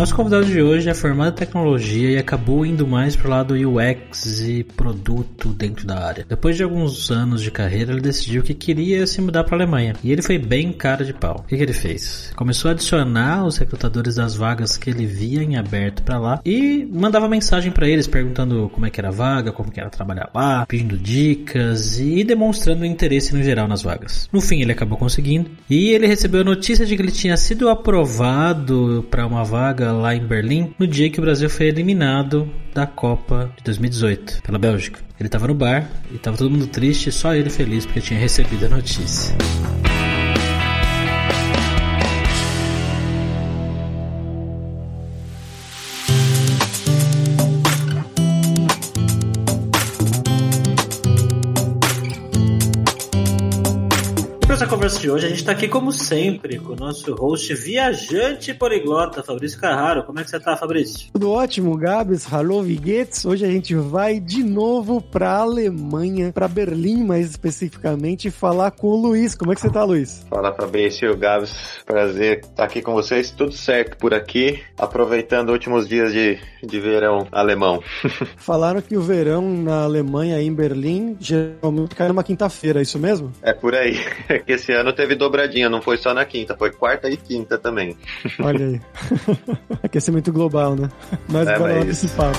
Nosso convidado de hoje é formado em tecnologia e acabou indo mais pro lado UX e produto dentro da área. Depois de alguns anos de carreira, ele decidiu que queria se mudar para a Alemanha. E ele foi bem cara de pau. O que, que ele fez? Começou a adicionar os recrutadores das vagas que ele via em aberto para lá e mandava mensagem para eles perguntando como é que era a vaga, como que era trabalhar lá, pedindo dicas e demonstrando interesse no geral nas vagas. No fim, ele acabou conseguindo e ele recebeu a notícia de que ele tinha sido aprovado para uma vaga lá em Berlim no dia que o Brasil foi eliminado da Copa de 2018 pela Bélgica. Ele estava no bar e estava todo mundo triste, só ele feliz porque tinha recebido a notícia. De hoje, a gente está aqui como sempre com o nosso host viajante poliglota, Fabrício Carraro. Como é que você está, Fabrício? Tudo ótimo, Gabs. Hallo, Viguetes. Hoje a gente vai de novo para Alemanha, para Berlim mais especificamente, falar com o Luiz. Como é que você está, Luiz? Fala, Fabrício, Gabs. Prazer estar aqui com vocês. Tudo certo por aqui, aproveitando os últimos dias de, de verão alemão. Falaram que o verão na Alemanha, em Berlim, geralmente cai numa quinta-feira, é isso mesmo? É por aí que esse ano teve dobradinha, não foi só na quinta, foi quarta e quinta também. Olha aí. Aquecimento global, né? Mas é, bora lá desse papo.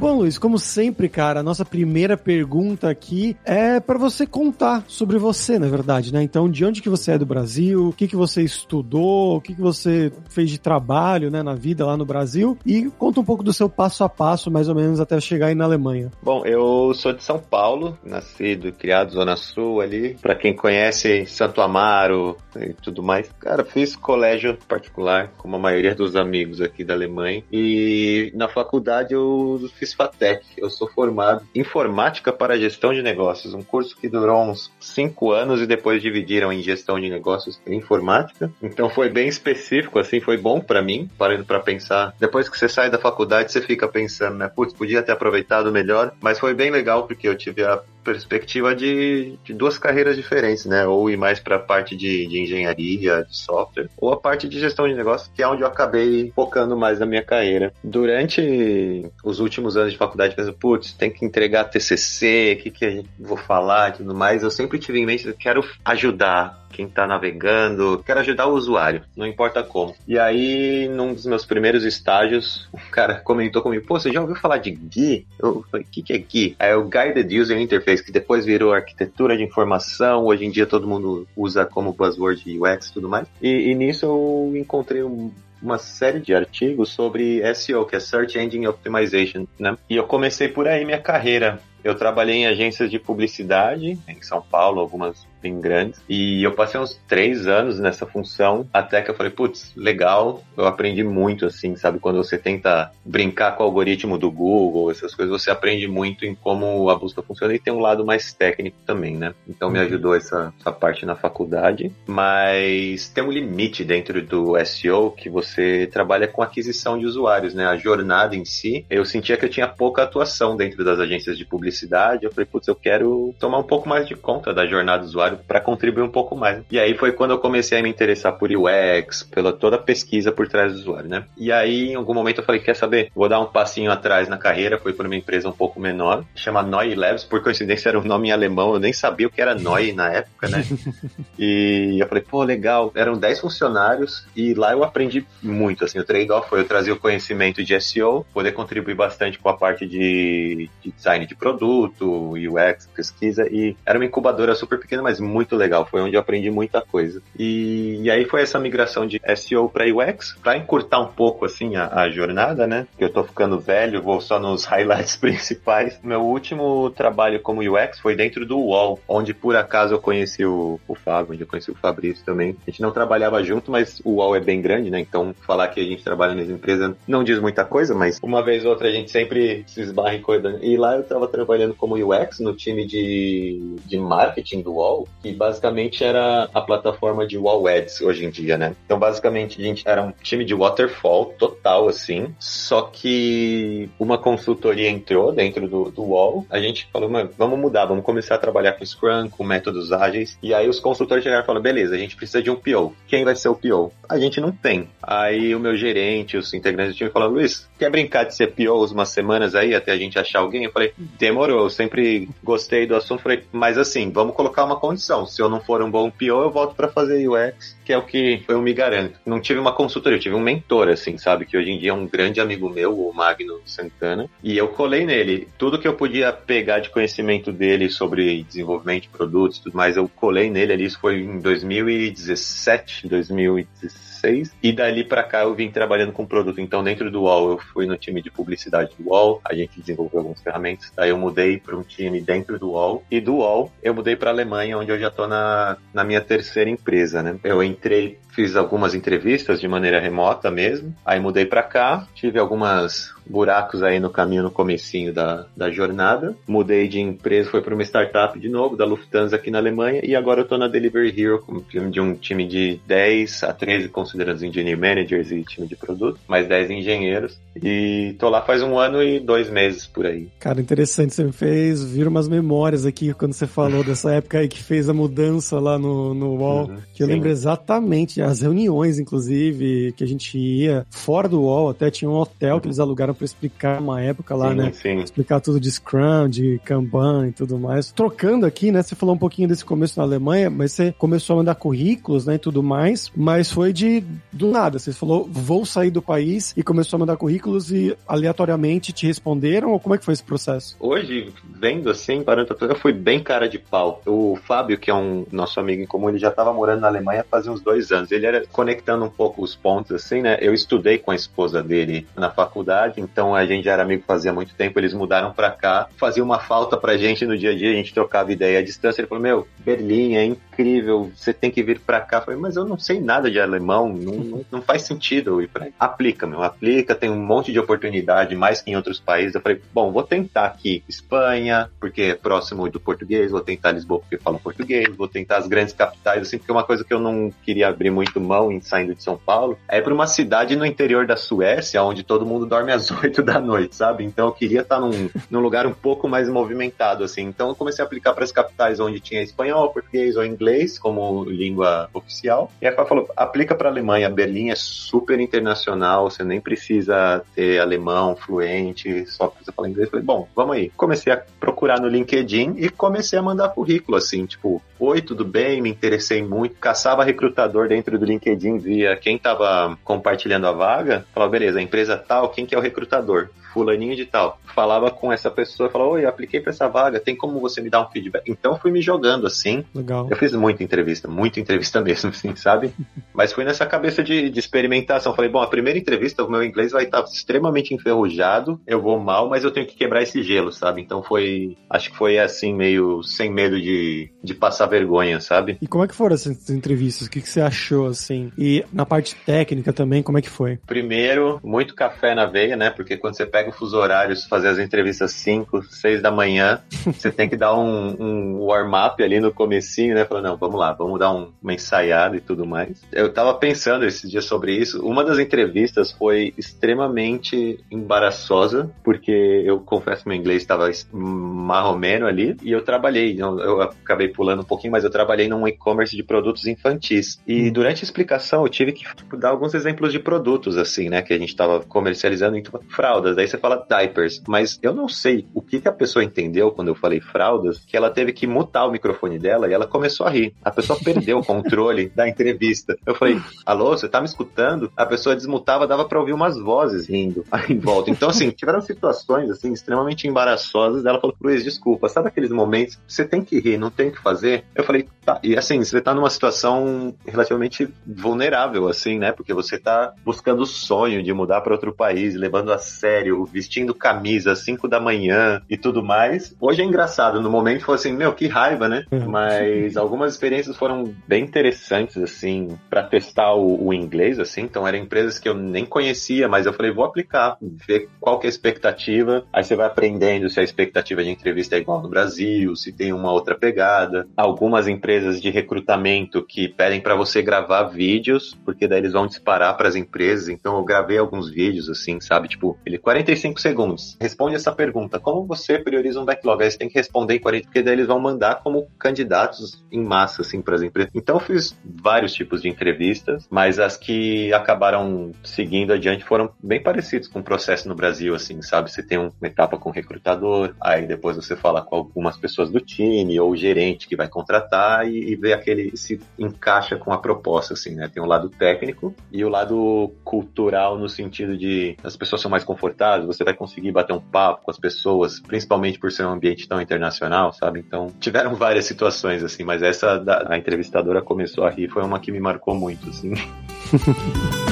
Bom, Luiz, como sempre, cara, a nossa primeira pergunta aqui é para você contar sobre você, na verdade, né? Então, de onde que você é do Brasil, o que que você estudou, o que que você fez de trabalho, né, na vida lá no Brasil e conta um pouco do seu passo a passo, mais ou menos, até chegar aí na Alemanha. Bom, eu sou de São Paulo, nascido e criado Zona Sul ali. Para quem conhece Santo Amaro e tudo mais. Cara, fiz colégio particular, como a maioria dos amigos aqui da Alemanha. E na faculdade eu fiz fiz FATEC. Eu sou formado em Informática para Gestão de Negócios, um curso que durou uns cinco anos e depois dividiram em Gestão de Negócios e Informática. Então foi bem específico, assim, foi bom para mim, parando para pensar. Depois que você sai da faculdade, você fica pensando, né? Putz, podia ter aproveitado melhor, mas foi bem legal porque eu tive a perspectiva de, de duas carreiras diferentes, né? Ou ir mais para a parte de, de engenharia, de software, ou a parte de gestão de negócios, que é onde eu acabei focando mais na minha carreira. Durante os últimos anos de faculdade, pensando, putz, tem que entregar TCC, o que, que eu vou falar tudo mais, eu sempre tive em mente, eu quero ajudar quem está navegando, quero ajudar o usuário, não importa como. E aí, num dos meus primeiros estágios, o cara comentou comigo, pô, você já ouviu falar de GUI? Eu falei, o que, que é GUI? É o Guided User Interface, que depois virou arquitetura de informação, hoje em dia todo mundo usa como buzzword UX e tudo mais. E, e nisso eu encontrei um uma série de artigos sobre SEO, que é Search Engine Optimization, né? E eu comecei por aí minha carreira. Eu trabalhei em agências de publicidade em São Paulo, algumas bem grandes. E eu passei uns três anos nessa função, até que eu falei, putz, legal, eu aprendi muito, assim, sabe? Quando você tenta brincar com o algoritmo do Google, essas coisas, você aprende muito em como a busca funciona e tem um lado mais técnico também, né? Então me uhum. ajudou essa, essa parte na faculdade, mas tem um limite dentro do SEO que você trabalha com aquisição de usuários, né? A jornada em si, eu sentia que eu tinha pouca atuação dentro das agências de publicidade, eu falei, putz, eu quero tomar um pouco mais de conta da jornada do usuário para contribuir um pouco mais. E aí foi quando eu comecei a me interessar por UX, pela toda a pesquisa por trás do usuário, né? E aí, em algum momento, eu falei: quer saber? Vou dar um passinho atrás na carreira. Foi por uma empresa um pouco menor, chama Noi Labs. Por coincidência, era um nome em alemão. Eu nem sabia o que era Noi na época, né? e eu falei: pô, legal. Eram 10 funcionários e lá eu aprendi muito. Assim, o trade-off foi eu trazer o conhecimento de SEO, poder contribuir bastante com a parte de, de design de produto, UX, pesquisa, e era uma incubadora super pequena, mas muito legal. Foi onde eu aprendi muita coisa. E, e aí foi essa migração de SEO para UX, para encurtar um pouco assim a, a, jornada, né? Eu tô ficando velho, vou só nos highlights principais. Meu último trabalho como UX foi dentro do UOL, onde por acaso eu conheci o, o Fábio, onde eu conheci o Fabrício também. A gente não trabalhava junto, mas o UOL é bem grande, né? Então falar que a gente trabalha nessa empresa não diz muita coisa, mas uma vez ou outra a gente sempre se esbarra em coisa. E lá eu tava trabalhando como UX no time de, de marketing do UOL, que basicamente era a plataforma de UOL Ads hoje em dia, né? Então basicamente a gente era um time de waterfall total, assim, só que uma consultoria entrou dentro do, do UOL, a gente falou, vamos mudar, vamos começar a trabalhar com Scrum, com métodos ágeis, e aí os consultores chegaram e falaram, beleza, a gente precisa de um PO. Quem vai ser o PO? A gente não tem. Aí o meu gerente, os integrantes do time falaram, Luiz, quer brincar de ser PO umas semanas aí até a gente achar alguém? Eu falei, demorou, eu sempre gostei do assunto, falei, mas assim, vamos colocar uma condição, se eu não for um bom PO, eu volto para fazer UX, que é o que eu me garanto. Não tive uma consultoria, eu tive um mentor, assim, sabe, que hoje em dia é um grande amigo meu, o Magno Santana, e eu colei nele. Tudo que eu podia pegar de conhecimento dele sobre desenvolvimento de produtos e tudo mais, eu colei nele ali, isso foi em 2017, 2016 2016. E dali para cá eu vim trabalhando com produto. Então, dentro do UOL, eu fui no time de publicidade do UOL, a gente desenvolveu algumas ferramentas. Daí eu mudei para um time dentro do UOL. E do UOL, eu mudei para Alemanha, onde eu já tô na, na minha terceira empresa, né? Eu entrei, fiz algumas entrevistas de maneira remota mesmo. Aí mudei para cá, tive algumas buracos aí no caminho no comecinho da, da jornada. Mudei de empresa, foi para uma startup de novo, da Lufthansa aqui na Alemanha, e agora eu tô na Delivery Hero, de um time de 10 a 13, considerando os engineer managers e time de produto, mais 10 engenheiros. E tô lá faz um ano e dois meses por aí. Cara, interessante, você me fez vir umas memórias aqui quando você falou dessa época aí que fez a mudança lá no, no UOL, uhum, que eu sim. lembro exatamente, as reuniões, inclusive, que a gente ia fora do UOL, até tinha um hotel uhum. que eles alugaram para explicar uma época lá, sim, né? Sim. Explicar tudo de Scrum, de Kanban e tudo mais. Trocando aqui, né? Você falou um pouquinho desse começo na Alemanha, mas você começou a mandar currículos, né? E tudo mais, mas foi de do nada. Você falou, vou sair do país e começou a mandar currículos e aleatoriamente te responderam? Ou como é que foi esse processo? Hoje, vendo assim, parando pra foi bem cara de pau. O Fábio, que é um nosso amigo em comum, ele já estava morando na Alemanha fazia uns dois anos. Ele era conectando um pouco os pontos, assim, né? Eu estudei com a esposa dele na faculdade, então a gente já era amigo fazia muito tempo, eles mudaram pra cá, fazia uma falta pra gente no dia a dia, a gente trocava ideia à distância, ele falou, meu, Berlim é incrível, você tem que vir pra cá. Eu falei, mas eu não sei nada de alemão, não, não, não faz sentido ir pra aí. Aplica, meu, aplica, tem um monte de oportunidade, mais que em outros países. Eu falei, bom, vou tentar aqui Espanha, porque é próximo do português, vou tentar Lisboa porque fala português, vou tentar as grandes capitais, assim, porque é uma coisa que eu não queria abrir muito mão em saindo de São Paulo, é para uma cidade no interior da Suécia, onde todo mundo dorme às 8 da noite, sabe? Então eu queria estar num, num lugar um pouco mais movimentado, assim. Então eu comecei a aplicar para as capitais onde tinha espanhol, português ou inglês como língua oficial. E a falou, aplica para Alemanha. Berlim é super internacional, você nem precisa ter alemão fluente, só precisa falar inglês. Eu falei, bom, vamos aí. Comecei a procurar no LinkedIn e comecei a mandar currículo, assim, tipo, oi, tudo bem? Me interessei muito. Caçava recrutador dentro do LinkedIn, via quem estava compartilhando a vaga, falava, beleza, a empresa tal, quem que é o recrutador? recrutador fulaninho de tal. Falava com essa pessoa, falava, oi, eu apliquei para essa vaga, tem como você me dar um feedback? Então fui me jogando assim. Legal. Eu fiz muita entrevista, muita entrevista mesmo, assim, sabe? Mas fui nessa cabeça de, de experimentação. Falei, bom, a primeira entrevista, o meu inglês vai estar extremamente enferrujado, eu vou mal, mas eu tenho que quebrar esse gelo, sabe? Então foi, acho que foi assim, meio sem medo de, de passar vergonha, sabe? E como é que foram essas entrevistas? O que, que você achou, assim? E na parte técnica também, como é que foi? Primeiro, muito café na veia, né? Porque quando você pega pega o fuso horário, fazer as entrevistas 5, 6 da manhã, você tem que dar um, um warm-up ali no comecinho, né? Falando, não, vamos lá, vamos dar um, uma ensaiada e tudo mais. Eu tava pensando esses dias sobre isso. Uma das entrevistas foi extremamente embaraçosa, porque eu confesso que meu inglês estava marromeno ali, e eu trabalhei, eu acabei pulando um pouquinho, mas eu trabalhei num e-commerce de produtos infantis. E hum. durante a explicação eu tive que tipo, dar alguns exemplos de produtos, assim, né? Que a gente tava comercializando, então, fraldas. Daí você fala diapers. Mas eu não sei o que, que a pessoa entendeu quando eu falei fraldas, que ela teve que mutar o microfone dela e ela começou a rir. A pessoa perdeu o controle da entrevista. Eu falei, alô, você tá me escutando? A pessoa desmutava, dava pra ouvir umas vozes rindo aí em volta. Então, assim, tiveram situações, assim, extremamente embaraçosas. Ela falou, Luiz, desculpa, sabe aqueles momentos que você tem que rir, não tem o que fazer? Eu falei, tá. E assim, você tá numa situação relativamente vulnerável, assim, né? Porque você tá buscando o sonho de mudar para outro país, levando a sério, vestindo camisa às 5 da manhã e tudo mais. Hoje é engraçado, no momento foi assim, meu, que raiva, né? Uhum. Mas algumas experiências foram bem interessantes, assim, para testar o, o, inglês, assim. Então eram empresas que eu nem conhecia, mas eu falei, vou aplicar, ver qual que é a expectativa. Aí você vai aprendendo se a expectativa de entrevista é igual no Brasil, se tem uma outra pegada. Algumas empresas de recrutamento que pedem para você gravar vídeos, porque daí eles vão disparar para as empresas. Então eu gravei alguns vídeos assim, sabe? Tipo, ele 45 segundos. Responde essa pergunta: como você prioriza um backlog? Aí você tem que responder em 40, porque daí eles vão mandar como candidatos em massa assim para as empresas. Então eu fiz vários tipos de entrevistas, mas as que acabaram seguindo adiante foram bem parecidos com o processo no Brasil, assim, sabe? Você tem uma etapa com o recrutador, aí depois você fala com algumas pessoas do time ou o gerente que vai contratar e, e vê aquele se encaixa com a proposta, assim, né? Tem o lado técnico e o lado cultural no sentido de as pessoas são mais confortáveis, você vai conseguir bater um papo com as pessoas, principalmente por ser um ambiente tão internacional, sabe? Então, tiveram várias situações, assim, mas essa da a entrevistadora começou a rir foi uma que me marcou muito, assim.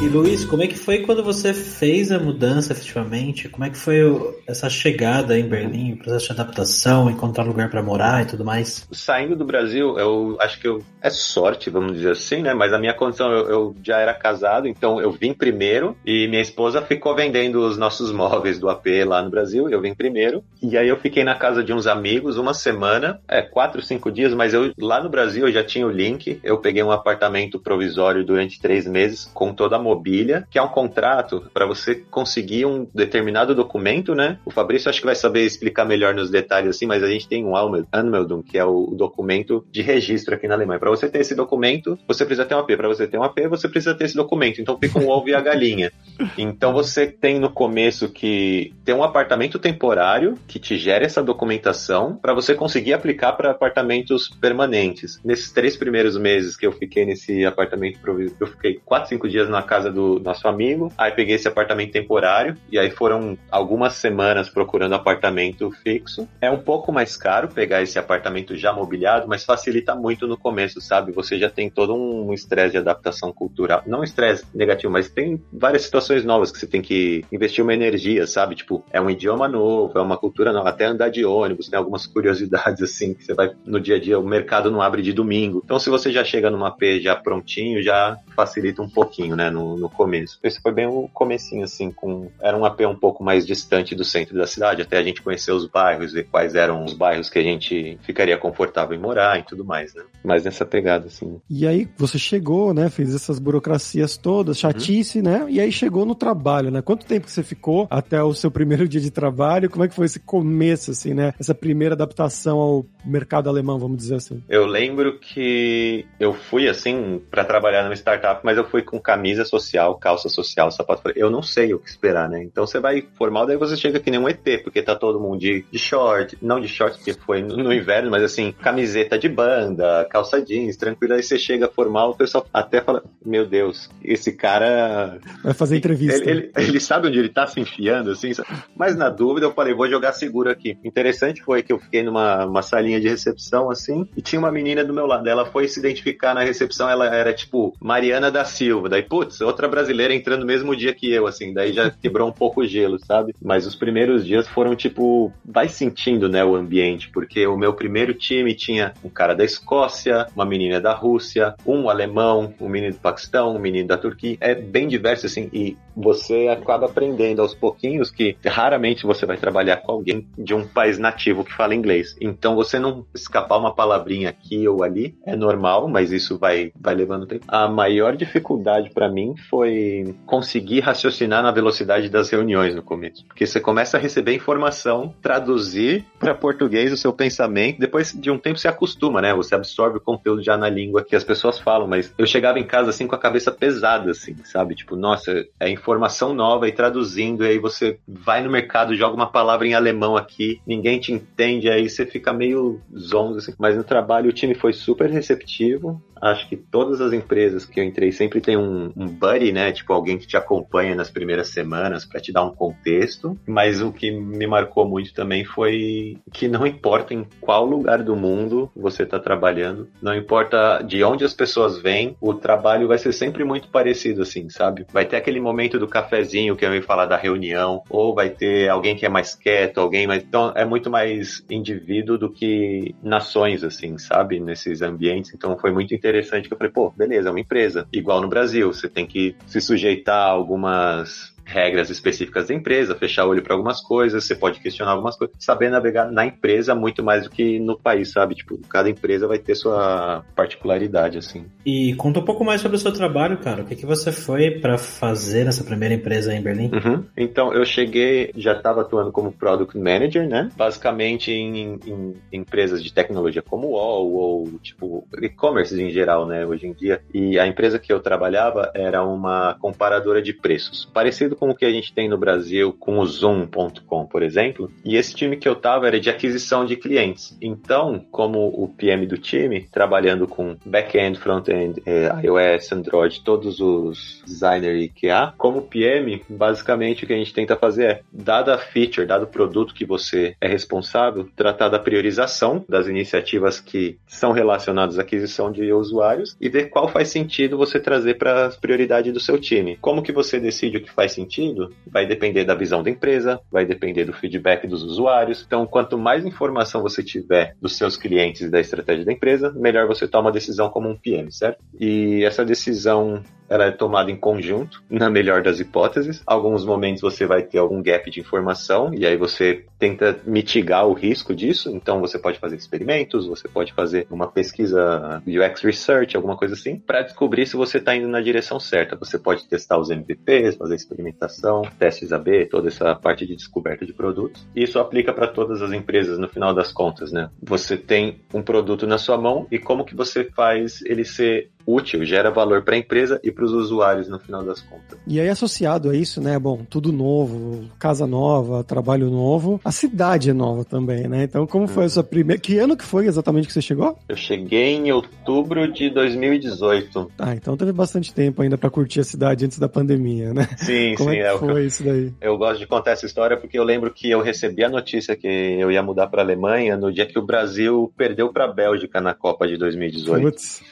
E Luiz, como é que foi quando você fez a mudança efetivamente? Como é que foi essa chegada em Berlim, o processo de adaptação, encontrar lugar para morar e tudo mais? Saindo do Brasil, eu acho que eu, é sorte, vamos dizer assim, né? Mas a minha condição, eu, eu já era casado, então eu vim primeiro e minha esposa ficou vendendo os nossos móveis do AP lá no Brasil. Eu vim primeiro e aí eu fiquei na casa de uns amigos uma semana, é quatro, cinco dias, mas eu lá no Brasil eu já tinha o link. Eu peguei um apartamento provisório durante três meses com toda a mobília, que é um contrato para você conseguir um determinado documento, né? O Fabrício acho que vai saber explicar melhor nos detalhes assim, mas a gente tem um Anmeldung, que é o documento de registro aqui na Alemanha. Para você ter esse documento, você precisa ter um AP. Para você ter um AP, você precisa ter esse documento. Então fica um ovo e a galinha. Então você tem no começo que ter um apartamento temporário que te gere essa documentação para você conseguir aplicar para apartamentos permanentes. Nesses três primeiros meses que eu fiquei nesse apartamento provisório, eu fiquei quatro, cinco dias na casa casa do nosso amigo, aí peguei esse apartamento temporário, e aí foram algumas semanas procurando apartamento fixo. É um pouco mais caro pegar esse apartamento já mobiliado, mas facilita muito no começo, sabe? Você já tem todo um estresse de adaptação cultural. Não estresse negativo, mas tem várias situações novas que você tem que investir uma energia, sabe? Tipo, é um idioma novo, é uma cultura nova, até andar de ônibus, tem algumas curiosidades assim, que você vai no dia a dia, o mercado não abre de domingo. Então, se você já chega numa P já prontinho, já facilita um pouquinho, né? No, no, começo. Esse foi bem o comecinho, assim, com... Era um AP um pouco mais distante do centro da cidade, até a gente conhecer os bairros, ver quais eram os bairros que a gente ficaria confortável em morar e tudo mais, né? Mas nessa pegada, assim. E aí, você chegou, né? Fez essas burocracias todas, chatice, uhum. né? E aí chegou no trabalho, né? Quanto tempo você ficou até o seu primeiro dia de trabalho? Como é que foi esse começo, assim, né? Essa primeira adaptação ao mercado alemão, vamos dizer assim. Eu lembro que eu fui, assim, para trabalhar numa startup, mas eu fui com camisa social social, calça social, sapato. Eu não sei o que esperar, né? Então você vai formal, daí você chega que nem um ET, porque tá todo mundo de, de short, não de short, porque foi no, no inverno, mas assim, camiseta de banda, calça jeans, tranquilo. Aí você chega formal, o pessoal até fala: Meu Deus, esse cara. Vai fazer entrevista. Ele, ele, ele sabe onde ele tá se enfiando, assim. Mas na dúvida, eu falei: Vou jogar seguro aqui. Interessante foi que eu fiquei numa uma salinha de recepção, assim, e tinha uma menina do meu lado. Ela foi se identificar na recepção, ela era tipo Mariana da Silva. Daí, putz, outra brasileira entrando no mesmo dia que eu, assim, daí já quebrou um pouco o gelo, sabe? Mas os primeiros dias foram tipo, vai sentindo, né, o ambiente, porque o meu primeiro time tinha um cara da Escócia, uma menina da Rússia, um alemão, um menino do Paquistão, um menino da Turquia, é bem diverso, assim, e você acaba aprendendo aos pouquinhos que raramente você vai trabalhar com alguém de um país nativo que fala inglês. Então você não escapar uma palavrinha aqui ou ali é normal, mas isso vai, vai levando tempo. A maior dificuldade para mim foi conseguir raciocinar na velocidade das reuniões no começo. Porque você começa a receber informação, traduzir para português o seu pensamento, depois de um tempo você acostuma, né? Você absorve o conteúdo já na língua que as pessoas falam, mas eu chegava em casa assim com a cabeça pesada, assim, sabe? Tipo, nossa, é informação nova e traduzindo, e aí você vai no mercado, joga uma palavra em alemão aqui, ninguém te entende, aí você fica meio zonzo, assim. Mas no trabalho o time foi super receptivo, acho que todas as empresas que eu entrei sempre tem um, um buddy, né? Tipo, alguém que te acompanha nas primeiras semanas para te dar um contexto. Mas o que me marcou muito também foi que não importa em qual lugar do mundo você está trabalhando, não importa de onde as pessoas vêm, o trabalho vai ser sempre muito parecido, assim, sabe? Vai ter aquele momento do cafezinho que eu ia falar da reunião, ou vai ter alguém que é mais quieto, alguém mais. Então é muito mais indivíduo do que nações, assim, sabe? Nesses ambientes. Então foi muito interessante interessante que eu falei, pô, beleza, é uma empresa. Igual no Brasil, você tem que se sujeitar a algumas regras específicas da empresa, fechar o olho para algumas coisas, você pode questionar algumas coisas, saber navegar na empresa muito mais do que no país, sabe? Tipo, cada empresa vai ter sua particularidade, assim. E conta um pouco mais sobre o seu trabalho, cara. O que, que você foi para fazer nessa primeira empresa em Berlim? Uhum. Então, eu cheguei, já estava atuando como Product Manager, né? Basicamente em, em, empresas de tecnologia como o UOL ou, tipo, e-commerce em geral, né? Hoje em dia. E a empresa que eu trabalhava era uma comparadora de preços. Parecido com o que a gente tem no Brasil com o Zoom.com, por exemplo. E esse time que eu tava era de aquisição de clientes. Então, como o PM do time, trabalhando com back-end, front-end, eh, iOS, Android, todos os designers que há, como PM, basicamente o que a gente tenta fazer é, dada a feature, dado o produto que você é responsável, tratar da priorização das iniciativas que são relacionadas à aquisição de usuários e ver qual faz sentido você trazer para as prioridades do seu time. Como que você decide o que faz sentido? Sentido vai depender da visão da empresa, vai depender do feedback dos usuários. Então, quanto mais informação você tiver dos seus clientes e da estratégia da empresa, melhor você toma a decisão como um PM, certo? E essa decisão ela é tomada em conjunto, na melhor das hipóteses. Alguns momentos você vai ter algum gap de informação e aí você tenta mitigar o risco disso. Então você pode fazer experimentos, você pode fazer uma pesquisa UX research, alguma coisa assim, para descobrir se você está indo na direção certa. Você pode testar os MVPs, fazer experimentação, testes AB, toda essa parte de descoberta de produtos. Isso aplica para todas as empresas no final das contas, né? Você tem um produto na sua mão e como que você faz ele ser útil, gera valor para a empresa e para os usuários no final das contas. E aí associado a isso, né, bom, tudo novo, casa nova, trabalho novo, a cidade é nova também, né? Então como foi a sua primeira, que ano que foi exatamente que você chegou? Eu cheguei em outubro de 2018. Ah, então teve bastante tempo ainda para curtir a cidade antes da pandemia, né? Sim, como sim, é que é foi isso daí? Eu gosto de contar essa história porque eu lembro que eu recebi a notícia que eu ia mudar para Alemanha no dia que o Brasil perdeu para a Bélgica na Copa de 2018. Putz.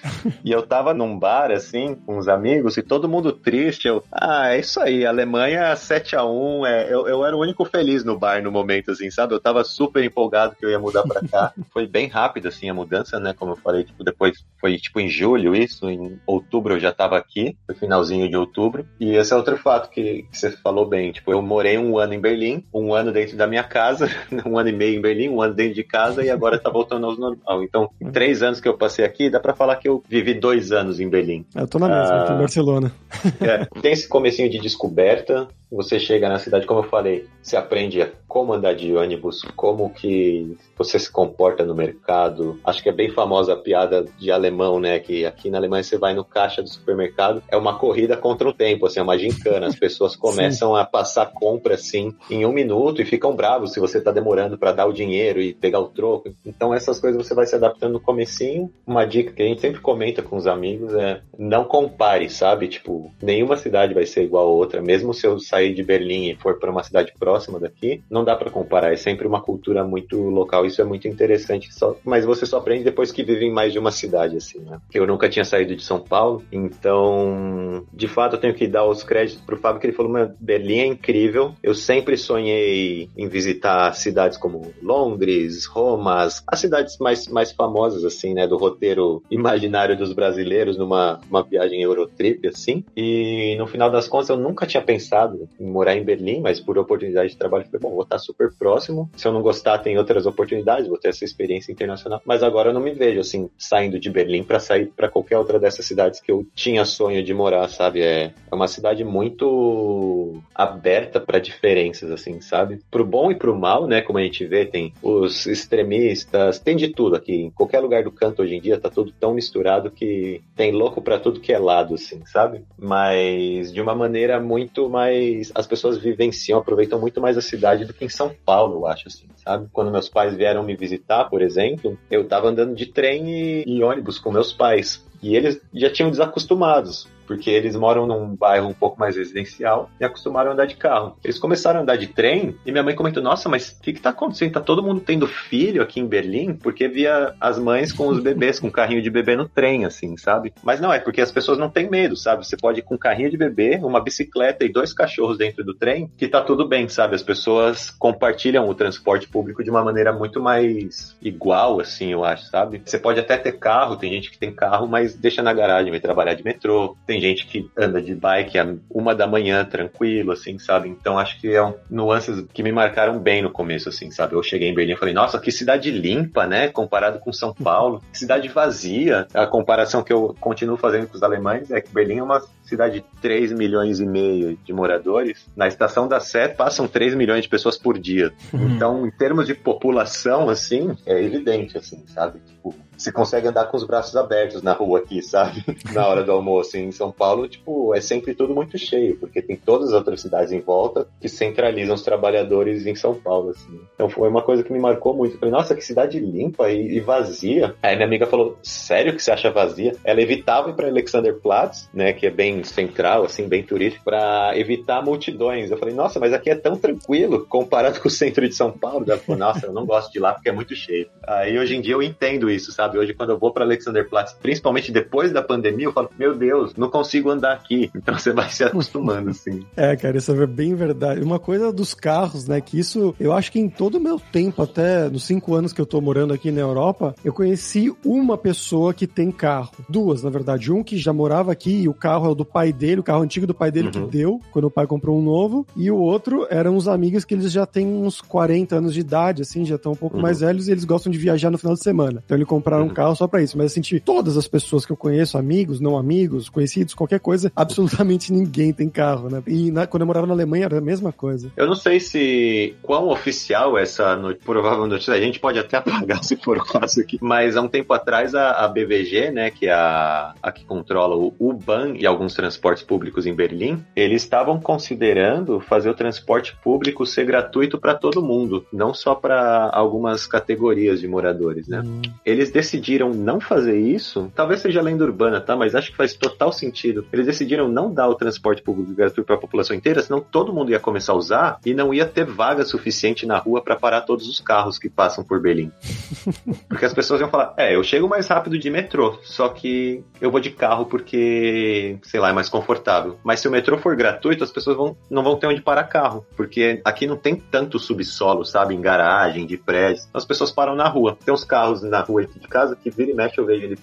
E eu tava num bar, assim, com os amigos, e todo mundo triste. Eu, ah, é isso aí, Alemanha 7 a 1 é, eu, eu era o único feliz no bar no momento, assim, sabe? Eu tava super empolgado que eu ia mudar pra cá. foi bem rápido, assim, a mudança, né? Como eu falei, tipo, depois foi, tipo, em julho isso, em outubro eu já tava aqui, foi finalzinho de outubro. E esse é outro fato que, que você falou bem, tipo, eu morei um ano em Berlim, um ano dentro da minha casa, um ano e meio em Berlim, um ano dentro de casa, e agora tá voltando ao normal. Então, três anos que eu passei aqui, dá pra falar que eu vivi dois anos em Berlim. Eu tô na mesma, ah, aqui em Barcelona. É, tem esse comecinho de descoberta, você chega na cidade, como eu falei, você aprende a como andar de ônibus, como que você se comporta no mercado. Acho que é bem famosa a piada de alemão, né? Que aqui na Alemanha você vai no caixa do supermercado, é uma corrida contra o tempo, assim, é uma gincana. As pessoas começam a passar compra assim em um minuto e ficam bravos se você tá demorando para dar o dinheiro e pegar o troco. Então essas coisas você vai se adaptando no comecinho. Uma dica que a gente sempre comenta com os amigos é não compare, sabe? Tipo, nenhuma cidade vai ser igual a outra, mesmo se eu sair sair de Berlim e for para uma cidade próxima daqui, não dá para comparar. É sempre uma cultura muito local. Isso é muito interessante. Só, mas você só aprende depois que vive em mais de uma cidade, assim, né? Eu nunca tinha saído de São Paulo, então, de fato, eu tenho que dar os créditos pro Fábio que ele falou: Berlim é incrível. Eu sempre sonhei em visitar cidades como Londres, Roma, as cidades mais, mais famosas, assim, né? Do roteiro imaginário dos brasileiros numa uma viagem Eurotrip, assim. E no final das contas, eu nunca tinha pensado morar em Berlim, mas por oportunidade de trabalho, falei, bom, vou estar super próximo. Se eu não gostar, tem outras oportunidades, vou ter essa experiência internacional. Mas agora eu não me vejo, assim, saindo de Berlim para sair para qualquer outra dessas cidades que eu tinha sonho de morar, sabe? É, é uma cidade muito aberta para diferenças, assim, sabe? Pro bom e pro mal, né? Como a gente vê, tem os extremistas, tem de tudo aqui. Em qualquer lugar do canto hoje em dia tá tudo tão misturado que tem louco para tudo que é lado, assim, sabe? Mas de uma maneira muito mais. As pessoas vivenciam, aproveitam muito mais a cidade do que em São Paulo, eu acho, assim, sabe? Quando meus pais vieram me visitar, por exemplo, eu tava andando de trem e, e ônibus com meus pais. E eles já tinham desacostumados porque eles moram num bairro um pouco mais residencial e acostumaram a andar de carro. Eles começaram a andar de trem e minha mãe comentou: Nossa, mas o que, que tá acontecendo? Tá todo mundo tendo filho aqui em Berlim? Porque via as mães com os bebês, com carrinho de bebê no trem, assim, sabe? Mas não, é porque as pessoas não têm medo, sabe? Você pode ir com carrinho de bebê, uma bicicleta e dois cachorros dentro do trem, que tá tudo bem, sabe? As pessoas compartilham o transporte público de uma maneira muito mais igual, assim, eu acho, sabe? Você pode até ter carro, tem gente que tem carro, mas deixa na garagem, vai trabalhar de metrô. Tem tem gente que anda de bike a uma da manhã tranquilo, assim, sabe? Então acho que é um, nuances que me marcaram bem no começo, assim, sabe? Eu cheguei em Berlim e falei, nossa, que cidade limpa, né? Comparado com São Paulo. Cidade vazia. A comparação que eu continuo fazendo com os alemães é que Berlim é uma cidade de 3 milhões e meio de moradores. Na estação da Sé passam 3 milhões de pessoas por dia. Uhum. Então, em termos de população, assim, é evidente, assim, sabe? Tipo, se consegue andar com os braços abertos na rua aqui, sabe? Na hora do almoço. Em São Paulo, tipo, é sempre tudo muito cheio, porque tem todas as outras cidades em volta que centralizam os trabalhadores em São Paulo, assim. Então foi uma coisa que me marcou muito. Eu falei, nossa, que cidade limpa e, e, vazia. Aí minha amiga falou, sério que você acha vazia? Ela evitava ir pra Alexanderplatz, né, que é bem central, assim, bem turístico, para evitar multidões. Eu falei, nossa, mas aqui é tão tranquilo comparado com o centro de São Paulo. Ela falou, nossa, eu não gosto de lá porque é muito cheio. Aí hoje em dia eu entendo isso, sabe? Hoje, quando eu vou para Alexanderplatz, principalmente depois da pandemia, eu falo, meu Deus, não consigo andar aqui. Então você vai se acostumando, assim. É, cara, isso é bem verdade. Uma coisa dos carros, né? Que isso, eu acho que em todo o meu tempo, até nos cinco anos que eu tô morando aqui na Europa, eu conheci uma pessoa que tem carro. Duas, na verdade. Um que já morava aqui e o carro é o do pai dele, o carro antigo do pai dele uhum. que deu, quando o pai comprou um novo. E o outro eram uns amigos que eles já têm uns 40 anos de idade, assim, já estão um pouco uhum. mais velhos e eles gostam de viajar no final de semana. Então ele compraram um carro só para isso, mas eu senti todas as pessoas que eu conheço, amigos, não amigos, conhecidos, qualquer coisa, absolutamente ninguém tem carro, né? E na, quando eu morava na Alemanha era a mesma coisa. Eu não sei se quão oficial essa no, provável notícia, a gente pode até apagar se for o caso aqui, mas há um tempo atrás a, a BVG, né, que é a, a que controla o U-Bahn e alguns transportes públicos em Berlim, eles estavam considerando fazer o transporte público ser gratuito para todo mundo, não só para algumas categorias de moradores, né? Hum. Eles decidiram não fazer isso, talvez seja lenda urbana, tá? Mas acho que faz total sentido. Eles decidiram não dar o transporte público gratuito para a população inteira, senão todo mundo ia começar a usar e não ia ter vaga suficiente na rua para parar todos os carros que passam por Berlim. Porque as pessoas iam falar: é, eu chego mais rápido de metrô, só que eu vou de carro porque, sei lá, é mais confortável. Mas se o metrô for gratuito, as pessoas vão, não vão ter onde parar carro, porque aqui não tem tanto subsolo, sabe, em garagem, de prédios. As pessoas param na rua. Tem uns carros na rua aqui de casa que vira e mexe, eu vejo ele,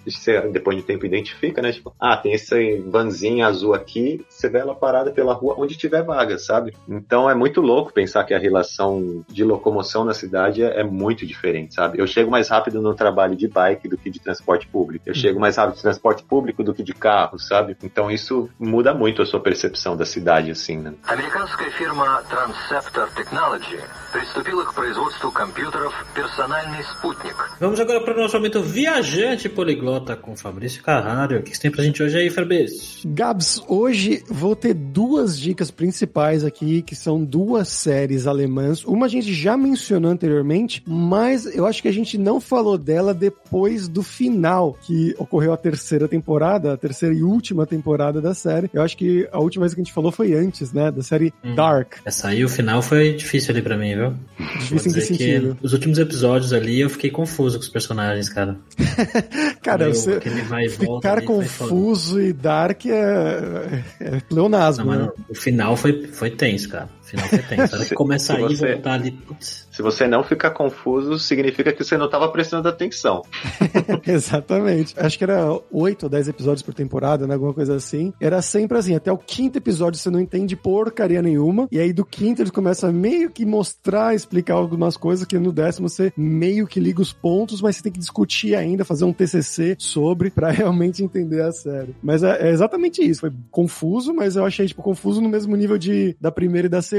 depois de tempo identifica, né? Tipo, ah, tem esse vanzinho azul aqui, você vê ela parada pela rua onde tiver vaga, sabe? Então é muito louco pensar que a relação de locomoção na cidade é, é muito diferente, sabe? Eu chego mais rápido no trabalho de bike do que de transporte público. Eu chego mais rápido de transporte público do que de carro, sabe? Então isso muda muito a sua percepção da cidade, assim, né? Американская фирма Transceptor Technology приступила к производству компьютеров «Персональный спутник». Vamos agora para nosso momento viajante poliglota com Fabrício Carraro. O que você tem pra gente hoje aí, Fabrício? Gabs, hoje vou ter duas dicas principais aqui, que são duas séries alemãs. Uma a gente já mencionou anteriormente, mas eu acho que a gente não falou dela depois do final, que ocorreu a terceira temporada, a terceira e última temporada da série. Eu acho que a última vez que a gente falou foi antes, né, da série hum. Dark. Essa aí, o final foi difícil ali pra mim, viu? Difícil em que sentido? os últimos episódios ali eu fiquei confuso com os personagens, cara. cara, Meu, você ficar confuso e Dark é, é pleonasmo. Não, né? o final foi, foi tenso, cara. O final foi tenso. A hora que começa a ir voltar ali, putz. Se você não ficar confuso, significa que você não estava prestando atenção. Exatamente. Acho que era oito ou dez episódios por temporada, né? Alguma coisa assim. Era sempre assim, até o quinto episódio você não entende porcaria nenhuma. E aí do quinto eles começam a meio que mostrar, explicar algumas coisas que no décimo você meio que liga os pontos, mas você tem que discutir ainda, fazer um TCC sobre para realmente entender a série. Mas é, é, exatamente isso. Foi confuso, mas eu achei tipo confuso no mesmo nível de da primeira e da segunda.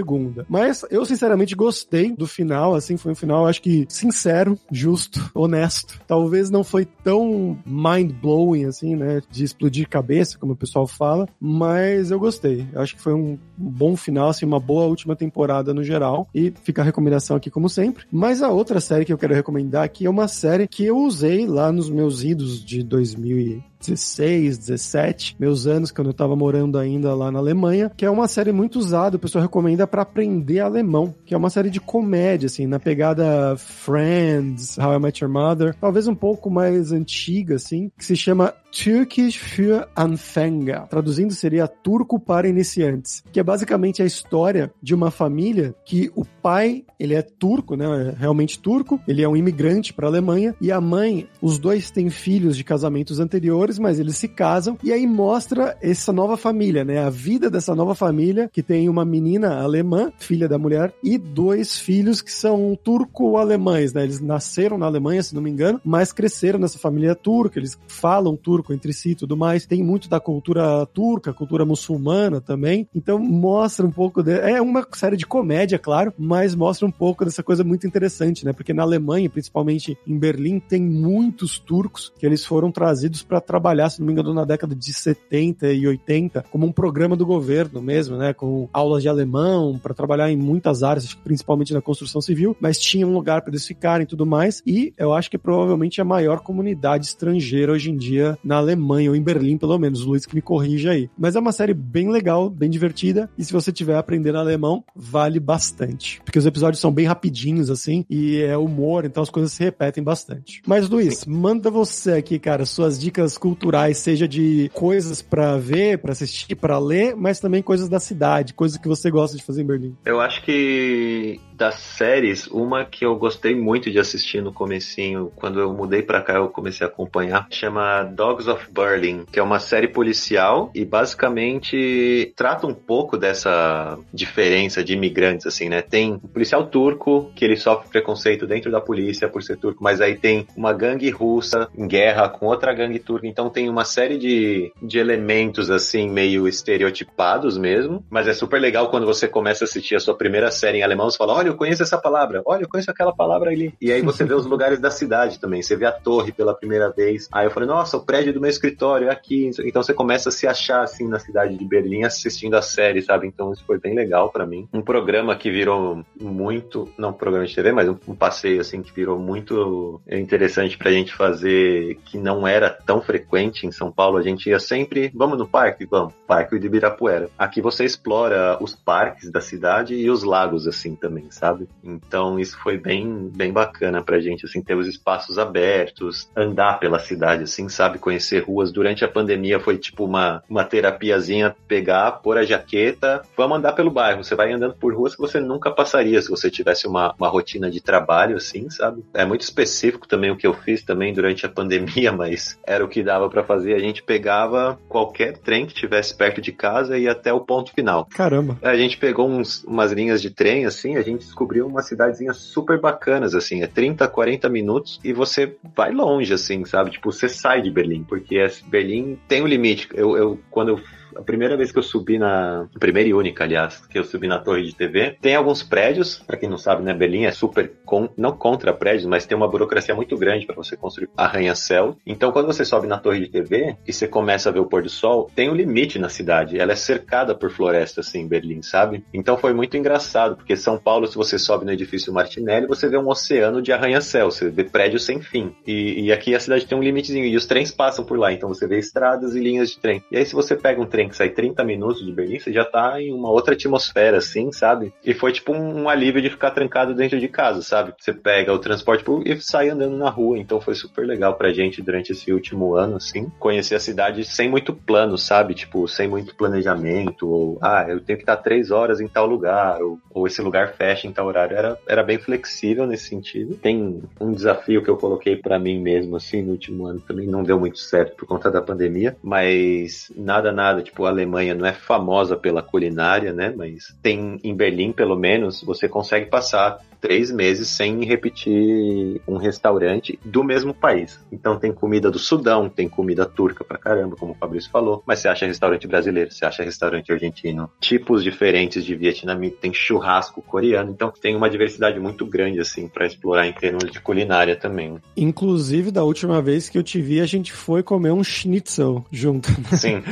Mas eu sinceramente gostei do final final, assim, foi um final, acho que sincero, justo, honesto. Talvez não foi tão mind-blowing, assim, né, de explodir cabeça, como o pessoal fala, mas eu gostei. Eu acho que foi um bom final, assim, uma boa última temporada no geral. E fica a recomendação aqui, como sempre. Mas a outra série que eu quero recomendar aqui é uma série que eu usei lá nos meus idos de 2000 16, 17, meus anos, quando eu tava morando ainda lá na Alemanha, que é uma série muito usada, o pessoal recomenda para aprender alemão, que é uma série de comédia, assim, na pegada Friends, How I Met Your Mother, talvez um pouco mais antiga, assim, que se chama Turkish für Anfänger. Traduzindo seria turco para iniciantes, que é basicamente a história de uma família que o pai, ele é turco, né, é realmente turco, ele é um imigrante para a Alemanha e a mãe, os dois têm filhos de casamentos anteriores, mas eles se casam e aí mostra essa nova família, né, a vida dessa nova família que tem uma menina alemã, filha da mulher, e dois filhos que são turco-alemães, né? Eles nasceram na Alemanha, se não me engano, mas cresceram nessa família turca, eles falam turco turco entre si e tudo mais. Tem muito da cultura turca, cultura muçulmana também. Então mostra um pouco de... é uma série de comédia, claro, mas mostra um pouco dessa coisa muito interessante, né? Porque na Alemanha, principalmente em Berlim, tem muitos turcos que eles foram trazidos para trabalhar, se não me engano, na década de 70 e 80, como um programa do governo mesmo, né? Com aulas de alemão, para trabalhar em muitas áreas, principalmente na construção civil, mas tinha um lugar para eles ficarem e tudo mais. E eu acho que provavelmente a maior comunidade estrangeira hoje em dia na Alemanha, ou em Berlim, pelo menos. Luiz que me corrija aí. Mas é uma série bem legal, bem divertida. E se você estiver aprendendo alemão, vale bastante. Porque os episódios são bem rapidinhos, assim, e é humor, então as coisas se repetem bastante. Mas, Luiz, manda você aqui, cara, suas dicas culturais, seja de coisas para ver, para assistir, para ler, mas também coisas da cidade, coisas que você gosta de fazer em Berlim. Eu acho que das séries, uma que eu gostei muito de assistir no comecinho, quando eu mudei para cá, eu comecei a acompanhar, chama Dogs of Berlin, que é uma série policial e basicamente trata um pouco dessa diferença de imigrantes, assim, né? Tem um policial turco que ele sofre preconceito dentro da polícia por ser turco, mas aí tem uma gangue russa em guerra com outra gangue turca, então tem uma série de, de elementos, assim, meio estereotipados mesmo, mas é super legal quando você começa a assistir a sua primeira série em alemão, você fala, olha, eu conheço essa palavra, olha, eu conheço aquela palavra ali. E aí você vê os lugares da cidade também, você vê a torre pela primeira vez. Aí eu falei, nossa, o prédio do meu escritório é aqui. Então você começa a se achar assim na cidade de Berlim assistindo a série, sabe? Então isso foi bem legal para mim. Um programa que virou muito, não um programa de TV, mas um, um passeio assim que virou muito interessante pra gente fazer, que não era tão frequente em São Paulo. A gente ia sempre, vamos no parque? Vamos, Parque de Ibirapuera. Aqui você explora os parques da cidade e os lagos assim também, sabe? Então isso foi bem, bem bacana pra gente, assim, ter os espaços abertos, andar pela cidade, assim, sabe? Conhecer ruas. Durante a pandemia foi tipo uma, uma terapiazinha, pegar, pôr a jaqueta, vamos andar pelo bairro. Você vai andando por ruas que você nunca passaria se você tivesse uma, uma rotina de trabalho, assim, sabe? É muito específico também o que eu fiz também durante a pandemia, mas era o que dava para fazer. A gente pegava qualquer trem que tivesse perto de casa e ia até o ponto final. Caramba! A gente pegou uns, umas linhas de trem, assim, a gente descobriu umas cidadezinhas super bacanas, assim, é 30, 40 minutos e você vai longe, assim, sabe? Tipo, você sai de Berlim, porque Berlim tem um limite. Eu, eu quando eu A primeira vez que eu subi na. Primeira e única, aliás, que eu subi na torre de TV. Tem alguns prédios, para quem não sabe, né? Berlim é super. Con... Não contra prédios, mas tem uma burocracia muito grande para você construir arranha-céu. Então, quando você sobe na torre de TV e você começa a ver o pôr do sol, tem um limite na cidade. Ela é cercada por floresta, assim, em Berlim, sabe? Então foi muito engraçado, porque São Paulo, se você sobe no edifício Martinelli, você vê um oceano de arranha-céu, você vê prédios sem fim. E, e aqui a cidade tem um limitezinho, e os trens passam por lá, então você vê estradas e linhas de trem. E aí, se você pega um trem que sai 30 minutos de Berlim, você já tá em uma outra atmosfera, assim, sabe? E foi tipo um, um alívio de ficar trancado dentro de casa, sabe? Você pega o transporte público e sai andando na rua, então foi super legal pra gente durante esse último ano, assim, conhecer a cidade sem muito plano, sabe? Tipo, sem muito planejamento, ou, ah, eu tenho que estar três horas em tal lugar, ou, ou esse lugar fecha em tal horário. Era, era bem flexível nesse sentido. Tem um desafio que eu coloquei para mim mesmo, assim, no último ano também, não deu muito certo por conta da pandemia, mas nada, nada, tipo, a Alemanha não é famosa pela culinária, né? Mas tem em Berlim, pelo menos, você consegue passar três meses sem repetir um restaurante do mesmo país. Então tem comida do Sudão, tem comida turca pra caramba, como o Fabrício falou, mas você acha restaurante brasileiro, você acha restaurante argentino, tipos diferentes de vietnamita, tem churrasco coreano, então tem uma diversidade muito grande assim para explorar em termos de culinária também. Inclusive da última vez que eu te vi, a gente foi comer um schnitzel junto. Sim.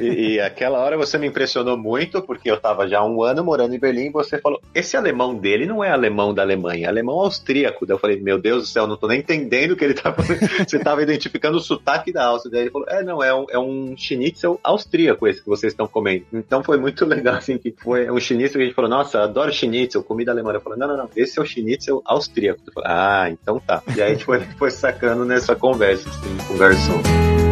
E, e aquela hora você me impressionou muito porque eu tava já há um ano morando em Berlim e você falou: "Esse alemão dele não é alemão da Alemanha, alemão austríaco. Daí eu falei, meu Deus do céu, não tô nem entendendo o que ele tá falando. Você tava identificando o sotaque da Áustria. Daí ele falou, é, não, é um, é um schnitzel austríaco esse que vocês estão comendo. Então foi muito legal, assim, que foi um schnitzel que a gente falou, nossa, adoro schnitzel, comida alemã. Eu falei, não, não, não, esse é o schnitzel austríaco. Falei, ah, então tá. E aí a gente foi, foi sacando nessa conversa, assim, com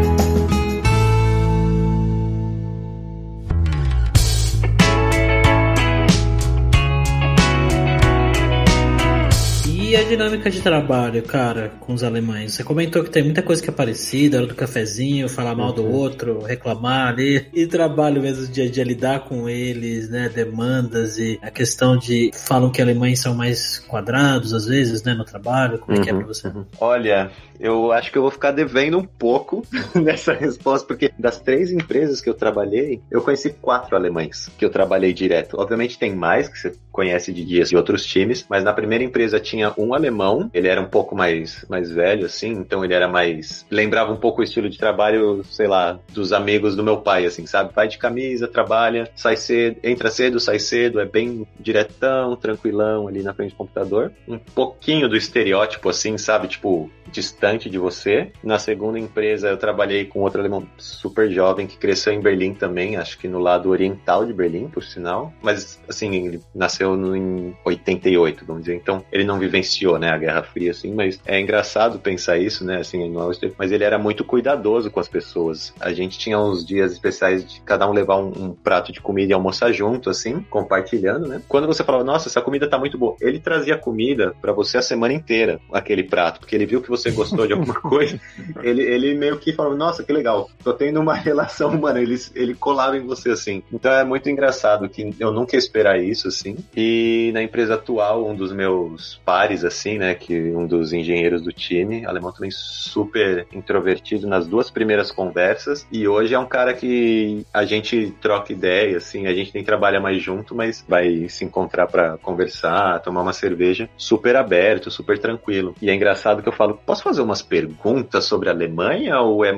dinâmica de trabalho, cara, com os alemães? Você comentou que tem muita coisa que é parecida, hora do cafezinho, falar mal do outro, reclamar ali. E trabalho mesmo de, de lidar com eles, né? Demandas e a questão de. Falam que alemães são mais quadrados às vezes, né? No trabalho. Como é que é pra você? Uhum. Olha, eu acho que eu vou ficar devendo um pouco nessa resposta, porque das três empresas que eu trabalhei, eu conheci quatro alemães que eu trabalhei direto. Obviamente tem mais que você conhece de dias de outros times, mas na primeira empresa tinha um alemão, ele era um pouco mais, mais velho, assim, então ele era mais. lembrava um pouco o estilo de trabalho, sei lá, dos amigos do meu pai, assim, sabe? Vai de camisa, trabalha, sai cedo, entra cedo, sai cedo, é bem diretão, tranquilão ali na frente do computador. Um pouquinho do estereótipo, assim, sabe? Tipo, distante de você. Na segunda empresa eu trabalhei com outro alemão super jovem que cresceu em Berlim também, acho que no lado oriental de Berlim, por sinal. Mas, assim, ele nasceu no, em 88, vamos dizer. Então, ele não vivenciou, né, a Guerra Fria, assim, mas é engraçado pensar isso, né, assim, no mas ele era muito cuidadoso com as pessoas. A gente tinha uns dias especiais de cada um levar um, um prato de comida e almoçar junto, assim, compartilhando, né? Quando você falava, nossa, essa comida tá muito boa, ele trazia comida para você a semana inteira, aquele prato, porque ele viu que você gostou de alguma coisa, ele, ele meio que falava, nossa, que legal, tô tendo uma relação humana, ele, ele colava em você, assim. Então é muito engraçado que eu nunca ia esperar isso, assim. E na empresa atual, um dos meus pares, assim, né, que um dos engenheiros do time, alemão também super introvertido nas duas primeiras conversas, e hoje é um cara que a gente troca ideia, assim, a gente nem trabalha mais junto, mas vai se encontrar para conversar, tomar uma cerveja, super aberto, super tranquilo. E é engraçado que eu falo, posso fazer umas perguntas sobre a Alemanha ou é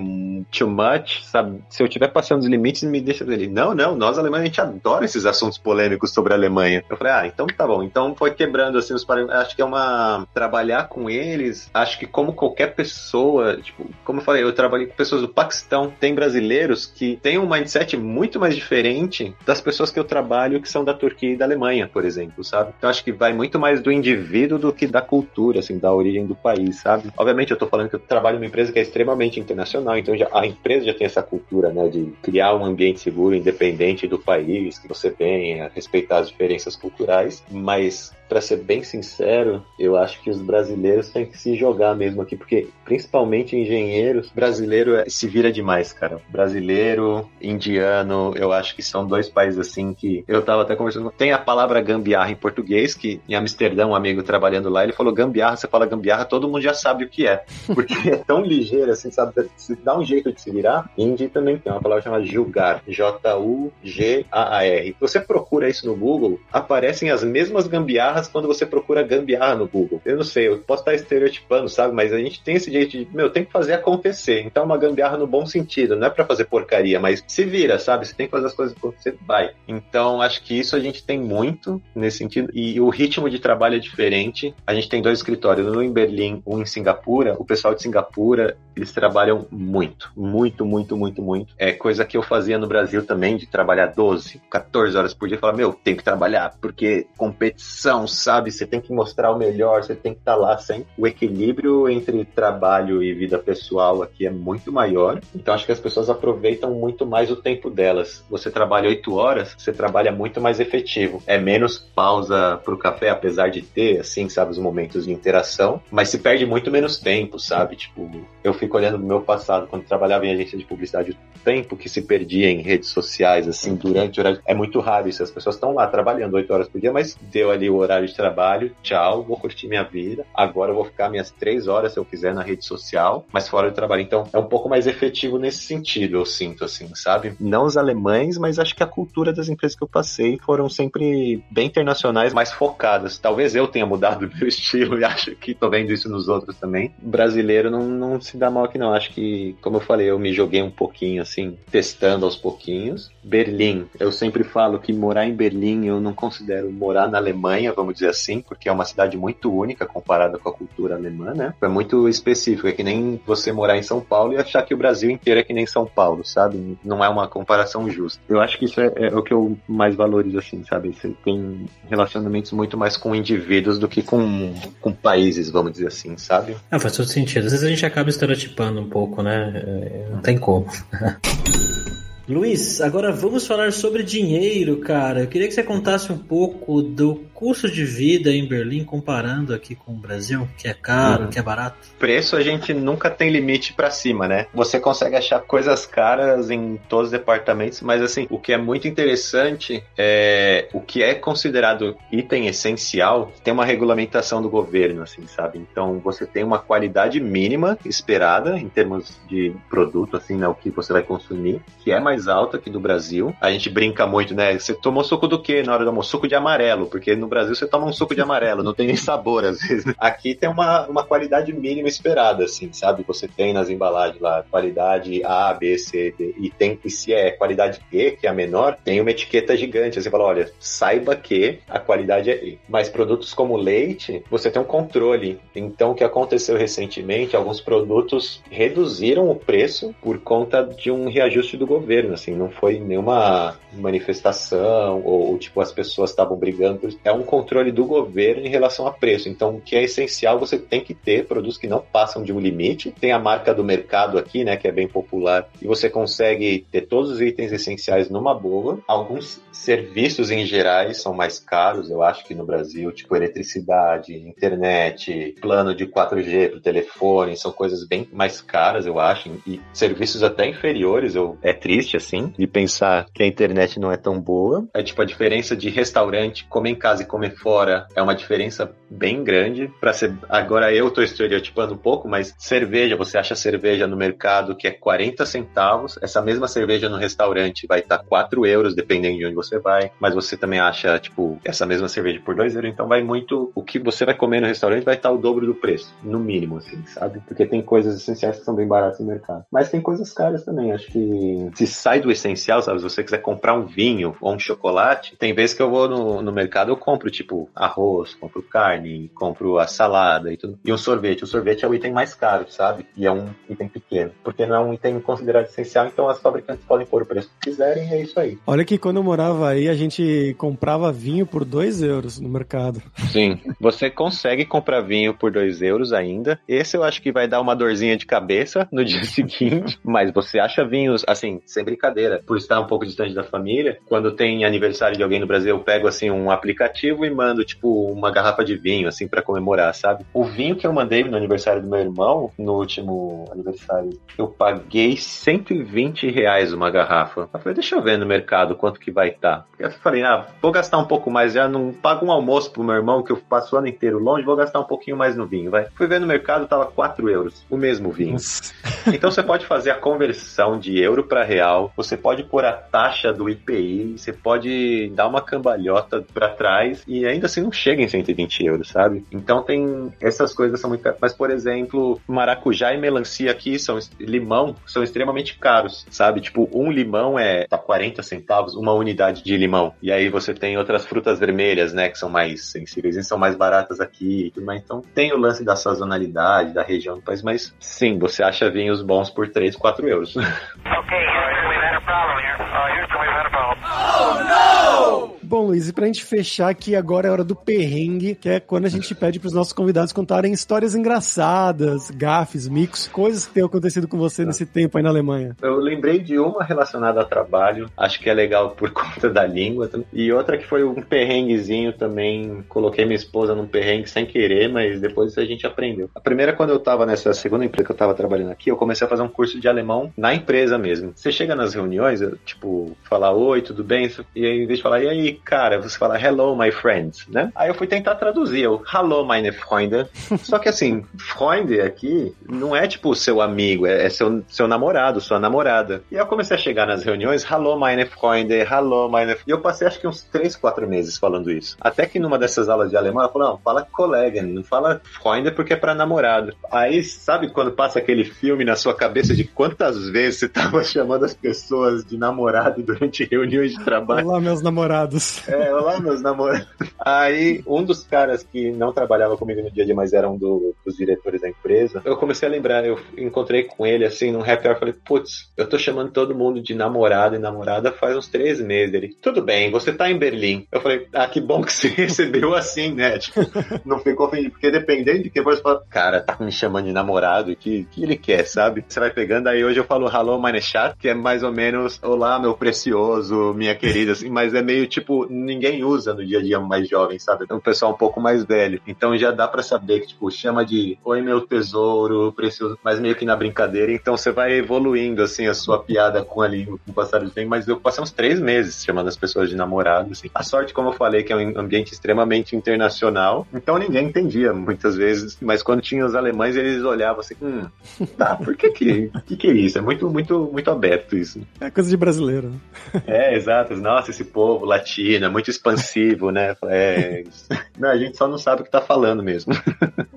too much, sabe? Se eu estiver passando os limites, me deixa ele. Não, não, nós alemães a gente adora esses assuntos polêmicos sobre a Alemanha. Eu falei, ah, então tá bom. Então foi quebrando assim os parâmetros. Acho que é uma trabalhar com eles. Acho que como qualquer pessoa, tipo, como eu falei, eu trabalhei com pessoas do Paquistão, tem brasileiros que têm um mindset muito mais diferente das pessoas que eu trabalho que são da Turquia e da Alemanha, por exemplo, sabe? Então acho que vai muito mais do indivíduo do que da cultura, assim, da origem do país, sabe? Obviamente eu tô falando que eu trabalho numa empresa que é extremamente internacional, então já, a empresa já tem essa cultura, né, de criar um ambiente seguro, independente do país que você venha, respeitar as diferenças culturais, mas para ser bem sincero, eu acho que os brasileiros têm que se jogar mesmo aqui, porque principalmente engenheiros, brasileiro é, se vira demais, cara. Brasileiro, indiano, eu acho que são dois países assim que eu tava até conversando. Tem a palavra gambiarra em português, que em Amsterdã, um amigo trabalhando lá, ele falou gambiarra, você fala gambiarra, todo mundo já sabe o que é. Porque é tão ligeiro assim, sabe? Se dá um jeito de se virar. Hindi também tem uma palavra chamada julgar, J-U-G-A-A-R. Você procura isso no Google, aparecem as mesmas gambiarras quando você procura gambiarra no Google. Eu não sei, eu posso estar estereotipando, sabe? Mas a gente tem esse jeito de, meu, tem que fazer acontecer. Então, uma gambiarra no bom sentido, não é para fazer porcaria, mas se vira, sabe? Você tem que fazer as coisas acontecer, vai. Então, acho que isso a gente tem muito nesse sentido. E o ritmo de trabalho é diferente. A gente tem dois escritórios, um em Berlim, um em Singapura. O pessoal de Singapura, eles trabalham muito, muito, muito, muito, muito. É coisa que eu fazia no Brasil também, de trabalhar 12, 14 horas por dia. Falar, meu, tem que trabalhar, porque competição, sabe? Você tem que mostrar o melhor, você tem que estar tá lá sempre. O equilíbrio entre trabalho e vida pessoal aqui é muito maior. Então acho que as pessoas aproveitam muito mais o tempo delas. Você trabalha 8 horas, você trabalha muito mais efetivo. É menos pausa pro café, apesar de ter, assim, sabe, os momentos de interação, mas se perde muito menos tempo, sabe? Tipo, eu fico olhando no meu passado, quando trabalhava em agência de publicidade, o tempo que se perdia em redes sociais, assim, durante o horário. É muito raro isso. As pessoas estão lá trabalhando 8 horas por dia, mas deu ali o horário de trabalho, tchau, vou curtir minha vida. Agora eu vou ficar minhas 3 horas, se eu quiser, na rede social, mas fora do trabalho. Então, é um pouco mais efetivo nesse sentido, eu sinto, assim, sabe? Não os alemães, mas acho que a cultura das empresas que eu passei foram sempre bem internacionais, mais focadas. Talvez eu tenha mudado meu estilo e acho que tô vendo isso nos outros também. brasileiro não, não se dá mal aqui, não. Acho que, como eu falei, eu me joguei um pouquinho, assim, testando aos pouquinhos. Berlim, eu sempre falo que morar em Berlim eu não considero morar na Alemanha, vamos dizer assim, porque é uma cidade muito única comparada com a cultura alemã, né? É muito específico, é que nem você morar em São Paulo e achar que o Brasil inteiro é que nem São Paulo, sabe? Não é uma comparação justa. Eu acho que isso é, é o que eu mais valorizo, assim, sabe? Você tem relacionamentos muito mais com indivíduos do que com, com países, vamos dizer assim, sabe? Ah, faz todo sentido. Às vezes a gente acaba estereotipando um pouco, né? É, não tem como. Luiz, agora vamos falar sobre dinheiro, cara. Eu queria que você contasse um pouco do custo de vida em Berlim comparando aqui com o Brasil, que é caro, uhum. que é barato. Preço a gente nunca tem limite para cima, né? Você consegue achar coisas caras em todos os departamentos, mas assim, o que é muito interessante é o que é considerado item essencial, tem uma regulamentação do governo, assim, sabe? Então você tem uma qualidade mínima esperada em termos de produto, assim, né, o que você vai consumir, que é mais alta que do Brasil. A gente brinca muito, né? Você tomou suco do quê na hora do almoço? Suco de amarelo, porque no Brasil você toma um suco de amarelo, não tem nem sabor às vezes. Aqui tem uma, uma qualidade mínima esperada, assim, sabe? Você tem nas embalagens lá qualidade A, B, C, D, e tem e se é qualidade E, que é a menor, tem uma etiqueta gigante. Você fala, olha, saiba que a qualidade é E. Mas produtos como leite, você tem um controle. Então, o que aconteceu recentemente, alguns produtos reduziram o preço por conta de um reajuste do governo, assim, não foi nenhuma manifestação ou, ou tipo, as pessoas estavam brigando. É um um controle do governo em relação a preço. Então, o que é essencial, você tem que ter produtos que não passam de um limite. Tem a marca do mercado aqui, né, que é bem popular, e você consegue ter todos os itens essenciais numa boa. Alguns serviços em gerais são mais caros, eu acho que no Brasil, tipo eletricidade, internet, plano de 4G para o telefone, são coisas bem mais caras, eu acho, e serviços até inferiores. Eu, é triste, assim, de pensar que a internet não é tão boa. É tipo a diferença de restaurante, comer em casa e comer fora é uma diferença bem grande. Para ser agora eu tô estereotipando um pouco, mas cerveja, você acha cerveja no mercado que é 40 centavos, essa mesma cerveja no restaurante vai estar tá 4 euros, dependendo de onde você vai, mas você também acha, tipo, essa mesma cerveja por 2 euros, então vai muito. O que você vai comer no restaurante vai estar o dobro do preço, no mínimo, assim, sabe? Porque tem coisas essenciais que são bem baratas no mercado. Mas tem coisas caras também, acho que se sai do essencial, sabe? Se você quiser comprar um vinho ou um chocolate, tem vezes que eu vou no, no mercado, eu compro, tipo, arroz, compro carne, compro a salada e tudo. E um sorvete. O sorvete é o item mais caro, sabe? E é um item pequeno. Porque não é um item considerado essencial, então as fabricantes podem pôr o preço que quiserem é isso aí. Olha que quando eu morava aí, a gente comprava vinho por 2 euros no mercado. Sim. Você consegue comprar vinho por 2 euros ainda. Esse eu acho que vai dar uma dorzinha de cabeça no dia seguinte. Mas você acha vinhos, assim, sempre brincadeira. Por estar um pouco distante da família, quando tem aniversário de alguém no Brasil, eu pego assim um aplicativo e mando tipo uma garrafa de vinho assim para comemorar, sabe? O vinho que eu mandei no aniversário do meu irmão, no último aniversário, eu paguei 120 reais uma garrafa. Eu falei, deixa eu ver no mercado quanto que vai Tá. Eu falei, ah, vou gastar um pouco mais, já não pago um almoço pro meu irmão que eu passo o ano inteiro longe, vou gastar um pouquinho mais no vinho, vai. Fui ver no mercado, tava 4 euros, o mesmo vinho. então você pode fazer a conversão de euro para real, você pode pôr a taxa do IPI, você pode dar uma cambalhota para trás e ainda assim não chega em 120 euros, sabe? Então tem essas coisas são muito mas por exemplo, maracujá e melancia aqui são limão são extremamente caros, sabe? Tipo, um limão é tá 40 centavos uma unidade de limão. E aí você tem outras frutas vermelhas, né, que são mais sensíveis e são mais baratas aqui, mas então tem o lance da sazonalidade, da região do país, mas sim, você acha vinhos bons por 3, 4 euros. Ok, we've had a problem here. Uh, Houston, we've had a problem. Oh, no! Bom, Luiz, e pra gente fechar aqui, agora é hora do perrengue, que é quando a gente pede pros nossos convidados contarem histórias engraçadas, gafes, micos, coisas que tenham acontecido com você nesse tempo aí na Alemanha. Eu lembrei de uma relacionada a trabalho, acho que é legal por conta da língua, e outra que foi um perrenguezinho também, coloquei minha esposa num perrengue sem querer, mas depois a gente aprendeu. A primeira, quando eu tava nessa segunda empresa que eu tava trabalhando aqui, eu comecei a fazer um curso de alemão na empresa mesmo. Você chega nas reuniões, tipo, falar oi, tudo bem? E aí, em vez de falar, e aí, cara, você fala hello, my friends, né? Aí eu fui tentar traduzir, eu, hello, meine Freunde. Só que assim, Freunde aqui não é tipo seu amigo, é, é, seu, seu namorado, sua namorada. E eu comecei a chegar nas reuniões, hello, meine Freunde, hello, meine. E eu passei acho que uns 3, 4 meses falando isso. Até que numa dessas aulas de alemão, ela falou, não, fala colega, não fala Freunde porque é pra namorado. Aí, sabe quando passa aquele filme na sua cabeça de quantas vezes você tava chamando as pessoas de namorado durante reuniões de trabalho? Olá, meus namorados. É, olá, meus namorados. Aí, um dos caras que não trabalhava comigo no dia a dia, mas era um do, dos diretores da empresa, eu comecei a lembrar, eu encontrei com ele assim num happy hour, falei, putz, eu tô chamando todo mundo de namorado e namorada faz uns três meses. Ele, tudo bem, você tá em Berlim. Eu falei, ah, que bom que você recebeu assim, né? Tipo, não ficou ofendido, porque dependendo de que você fala, cara, tá me chamando de namorado, que, que ele quer, sabe? Você vai pegando, aí hoje eu falo hello, meine chat, que é mais ou menos, olá, meu precioso, minha querida, assim, mas é meio tipo, ninguém ninguém usa no dia a dia mais jovem, sabe? É um pessoal um pouco mais velho. Então já dá para saber que, tipo, chama de oi meu tesouro, precioso, mas meio que na brincadeira. Então você vai evoluindo, assim, a sua piada com a língua com o passar do tempo. Mas eu passei uns três meses chamando as pessoas de namorado, assim. A sorte, como eu falei, que é um ambiente extremamente internacional. Então ninguém entendia muitas vezes. Mas quando tinha os alemães, eles olhavam assim, hum, tá, por que que, que, que é isso? É muito, muito, muito aberto isso. É coisa de brasileiro. Né? É, exato. Nossa, esse povo latino é muito expansivo, né? É, não, a gente só não sabe o que tá falando mesmo.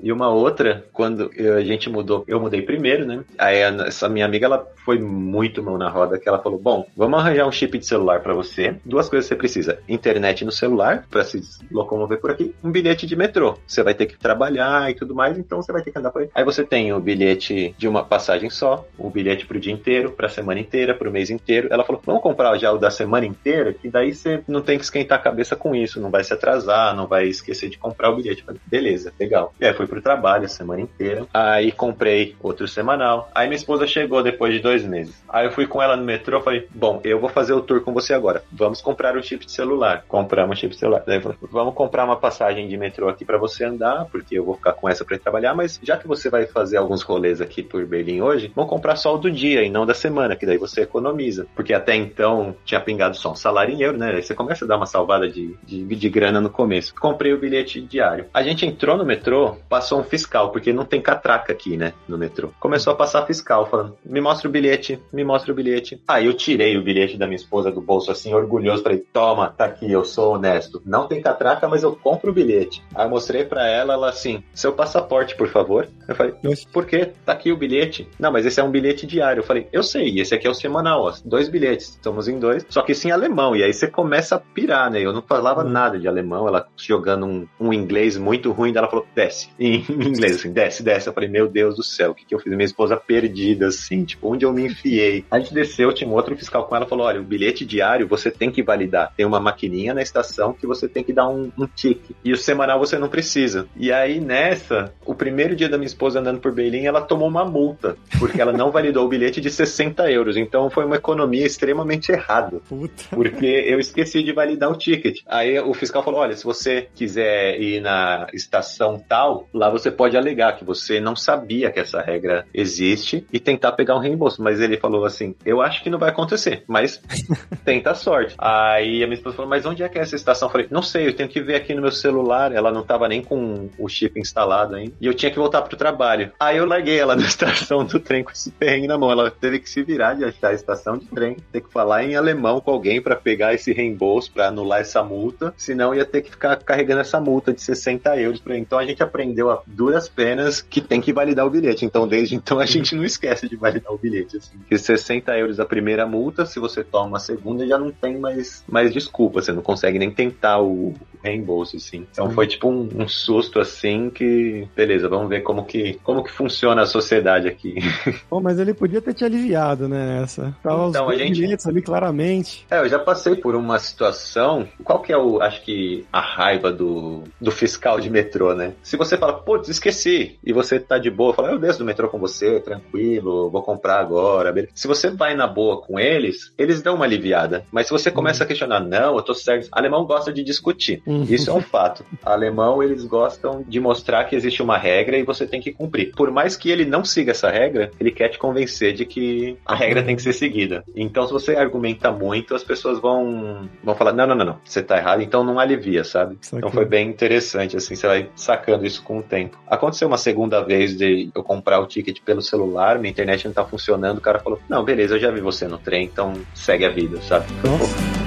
e uma outra, quando a gente mudou, eu mudei primeiro, né? Aí essa minha amiga, ela foi muito mão na roda, que ela falou, bom, vamos arranjar um chip de celular para você. Duas coisas você precisa. Internet no celular, para se locomover por aqui. Um bilhete de metrô. Você vai ter que trabalhar e tudo mais, então você vai ter que andar por aí. Aí você tem o bilhete de uma passagem só, o bilhete pro dia inteiro, pra semana inteira, pro mês inteiro. Ela falou, vamos comprar já o da semana inteira, que daí você não tem que esquentar a cabeça com isso, não vai se atrasar, não vai esquecer de comprar o bilhete. Falei, beleza, legal. E aí fui pro trabalho a semana inteira. Aí comprei outro semanal. Aí minha esposa chegou depois de dois meses. Aí eu fui com ela no metrô, falei, bom, eu vou fazer o tour com você agora. Vamos comprar o chip de celular. Compramos o chip de celular. Daí falei, vamos comprar uma passagem de metrô aqui para você andar, porque eu vou ficar com essa para trabalhar, mas já que você vai fazer alguns rolês aqui por Berlim hoje, vamos comprar só o do dia e não da semana, que daí você economiza. Porque até então tinha pingado só um salário em euro, né? Aí você começa dar uma salvada de de, de, grana no começo. Comprei o bilhete diário. A gente entrou no metrô, passou um fiscal, porque não tem catraca aqui, né, no metrô. Começou a passar fiscal, falando, me mostra o bilhete, me mostra o bilhete. Aí eu tirei o bilhete da minha esposa do bolso, assim, orgulhoso, falei, toma, tá aqui, eu sou honesto. Não tem catraca, mas eu compro o bilhete. Aí eu mostrei para ela, ela assim, seu passaporte, por favor. Eu falei, por quê? Tá aqui o bilhete. Não, mas esse é um bilhete diário. Eu falei, eu sei, esse aqui é o semanal, ó, dois bilhetes, estamos em dois, só que sim alemão. E aí você começa a pirar, né? Eu não falava uhum. nada de alemão, ela jogando um, um inglês muito ruim, ela falou, desce, em inglês, assim, desce, desce. Eu falei, meu Deus do céu, o que, que eu fiz? Minha esposa perdida, assim, tipo, onde eu me enfiei? A gente desceu, tinha um outro fiscal com ela, falou, olha, o bilhete diário você tem que validar. Tem uma maquininha na estação que você tem que dar um, um tique. E o semanal você não precisa. E aí, nessa, o primeiro dia da minha esposa andando por Berlim, ela tomou uma multa, porque ela não validou o bilhete de 60 euros. Então, foi uma economia extremamente errada. Puta. Porque eu esqueci de validar ele dá dar o ticket. Aí o fiscal falou: olha, se você quiser ir na estação tal, lá você pode alegar que você não sabia que essa regra existe e tentar pegar um reembolso. Mas ele falou assim: eu acho que não vai acontecer, mas tenta a sorte. Aí a minha esposa falou: mas onde é que é essa estação? Eu falei: não sei, eu tenho que ver aqui no meu celular. Ela não estava nem com o chip instalado ainda. E eu tinha que voltar pro trabalho. Aí eu larguei ela na estação do trem com esse perrengue na mão. Ela teve que se virar de achar a estação de trem, ter que falar em alemão com alguém para pegar esse reembolso para anular essa multa, senão ia ter que ficar carregando essa multa de 60 euros. Pra... Então a gente aprendeu a duras penas que tem que validar o bilhete. Então desde então a gente não esquece de validar o bilhete. Assim. Que 60 euros a primeira multa, se você toma a segunda já não tem mais, mais desculpa, você não consegue nem tentar o reembolso, assim. Então foi tipo um, um susto assim que, beleza, vamos ver como que, como que funciona a sociedade aqui. Bom, mas ele podia ter te aliviado, né, essa. Tava então, os a gente... ali claramente. É, eu já passei por uma situação situação, qual que é o, acho que, a raiva do, do fiscal de metrô, né? Se você fala, putz, esqueci, e você tá de boa, fala, eu desço do metrô com você, tranquilo, vou comprar agora. Se você vai na boa com eles, eles dão uma aliviada. Mas se você começa a uhum. questionar, não, eu tô certo. Alemão gosta de discutir. Uhum. Isso é um fato. Alemão, eles gostam de mostrar que existe uma regra e você tem que cumprir. Por mais que ele não siga essa regra, ele quer te convencer de que a regra tem que ser seguida. Então, se você argumenta muito, as pessoas vão, vão falar, fala, não, não, não, não, você tá errado, então não alivia, sabe? Então Saquei. Então foi bem interessante, assim, você vai sacando isso com o tempo. Aconteceu uma segunda vez de eu comprar o ticket pelo celular, minha internet não tá funcionando, o cara falou, não, beleza, eu já vi você no trem, então segue a vida, sabe? Nossa.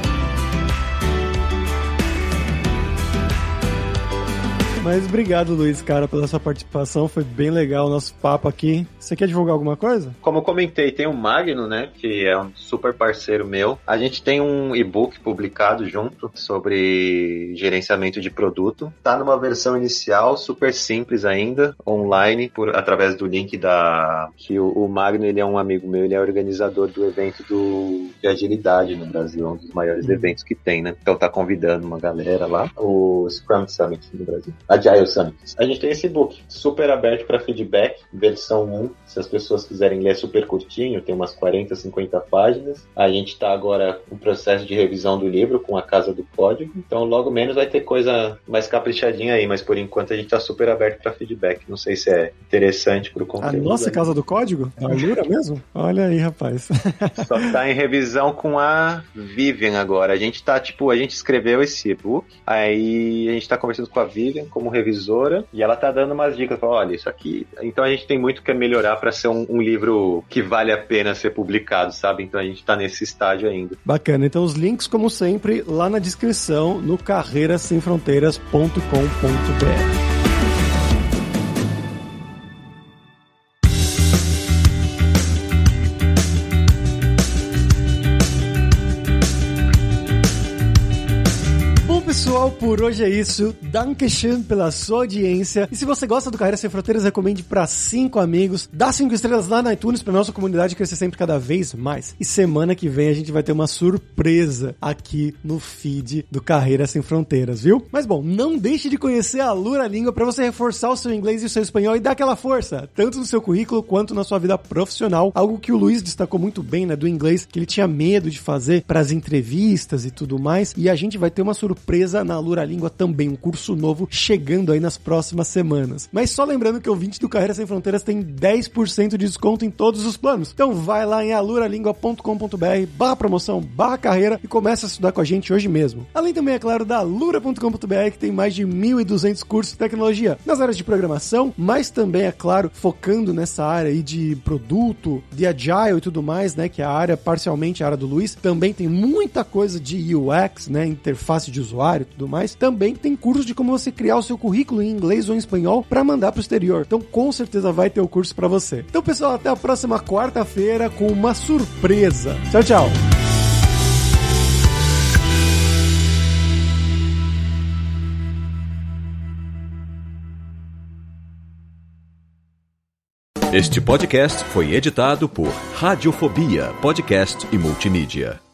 Mas obrigado, Luiz, cara, pela sua participação. Foi bem legal o nosso papo aqui. Você quer divulgar alguma coisa? Como eu comentei, tem o Magno, né? Que é um super parceiro meu. A gente tem um e-book publicado junto sobre gerenciamento de produto. Tá numa versão inicial, super simples ainda, online, por, através do link da. Que o, o Magno ele é um amigo meu, ele é organizador do evento do, de agilidade no Brasil, um dos maiores uhum. eventos que tem, né? Então tá convidando uma galera lá, o Scrum Summit no Brasil. A Agile Summits. A gente tem esse book super aberto para feedback, versão 1. Se as pessoas quiserem ler, é super curtinho, tem umas 40, 50 páginas. A gente está agora no processo de revisão do livro com a Casa do Código, então logo menos vai ter coisa mais caprichadinha aí, mas por enquanto a gente está super aberto para feedback. Não sei se é interessante para o ah, conteúdo. A nossa. Casa do Código? É a mesmo? Olha aí, rapaz. Só está em revisão com a Vivian agora. A gente está tipo, a gente escreveu esse book, aí a gente está conversando com a Vivian como como revisora e ela tá dando umas dicas. Fala, olha, isso aqui. Então a gente tem muito que melhorar para ser um, um, livro que vale a pena ser publicado, sabe? Então a gente tá nesse estágio ainda. Bacana. Então os links, como sempre, lá na descrição no carreirasemfronteiras.com.br. Pessoal, por hoje é isso. Dankeschön pela sua audiência. E se você gosta do Carreira Sem Fronteiras, recomende para cinco amigos. Dá cinco estrelas lá na iTunes para nossa comunidade crescer sempre cada vez mais. E semana que vem a gente vai ter uma surpresa aqui no feed do Carreira Sem Fronteiras, viu? Mas bom, não deixe de conhecer a Lura Língua para você reforçar o seu inglês e o seu espanhol e dar aquela força, tanto no seu currículo quanto na sua vida profissional. Algo que o Luiz destacou muito bem, né, do inglês, que ele tinha medo de fazer para as entrevistas e tudo mais. E a gente vai ter uma surpresa na Alura Língua também, um curso novo chegando aí nas próximas semanas. Mas só lembrando que o 20 do Carreira Sem Fronteiras tem 10% de desconto em todos os planos. Então vai lá em aluralingua.com.br barra promoção, barra carreira e começa a estudar com a gente hoje mesmo. Além também, é claro, da alura.com.br que tem mais de 1.200 cursos de tecnologia nas áreas de programação, mas também, é claro, focando nessa área aí de produto, de agile e tudo mais, né, que é a área, parcialmente a área do Luiz, também tem muita coisa de UX, né, interface de usuário, e tudo mais, também tem cursos de como você criar o seu currículo em inglês ou em espanhol para mandar para o exterior. Então, com certeza vai ter o curso para você. Então, pessoal, até a próxima quarta-feira com uma surpresa. Tchau, tchau. Este podcast foi editado por Radiofobia, podcast e multimídia.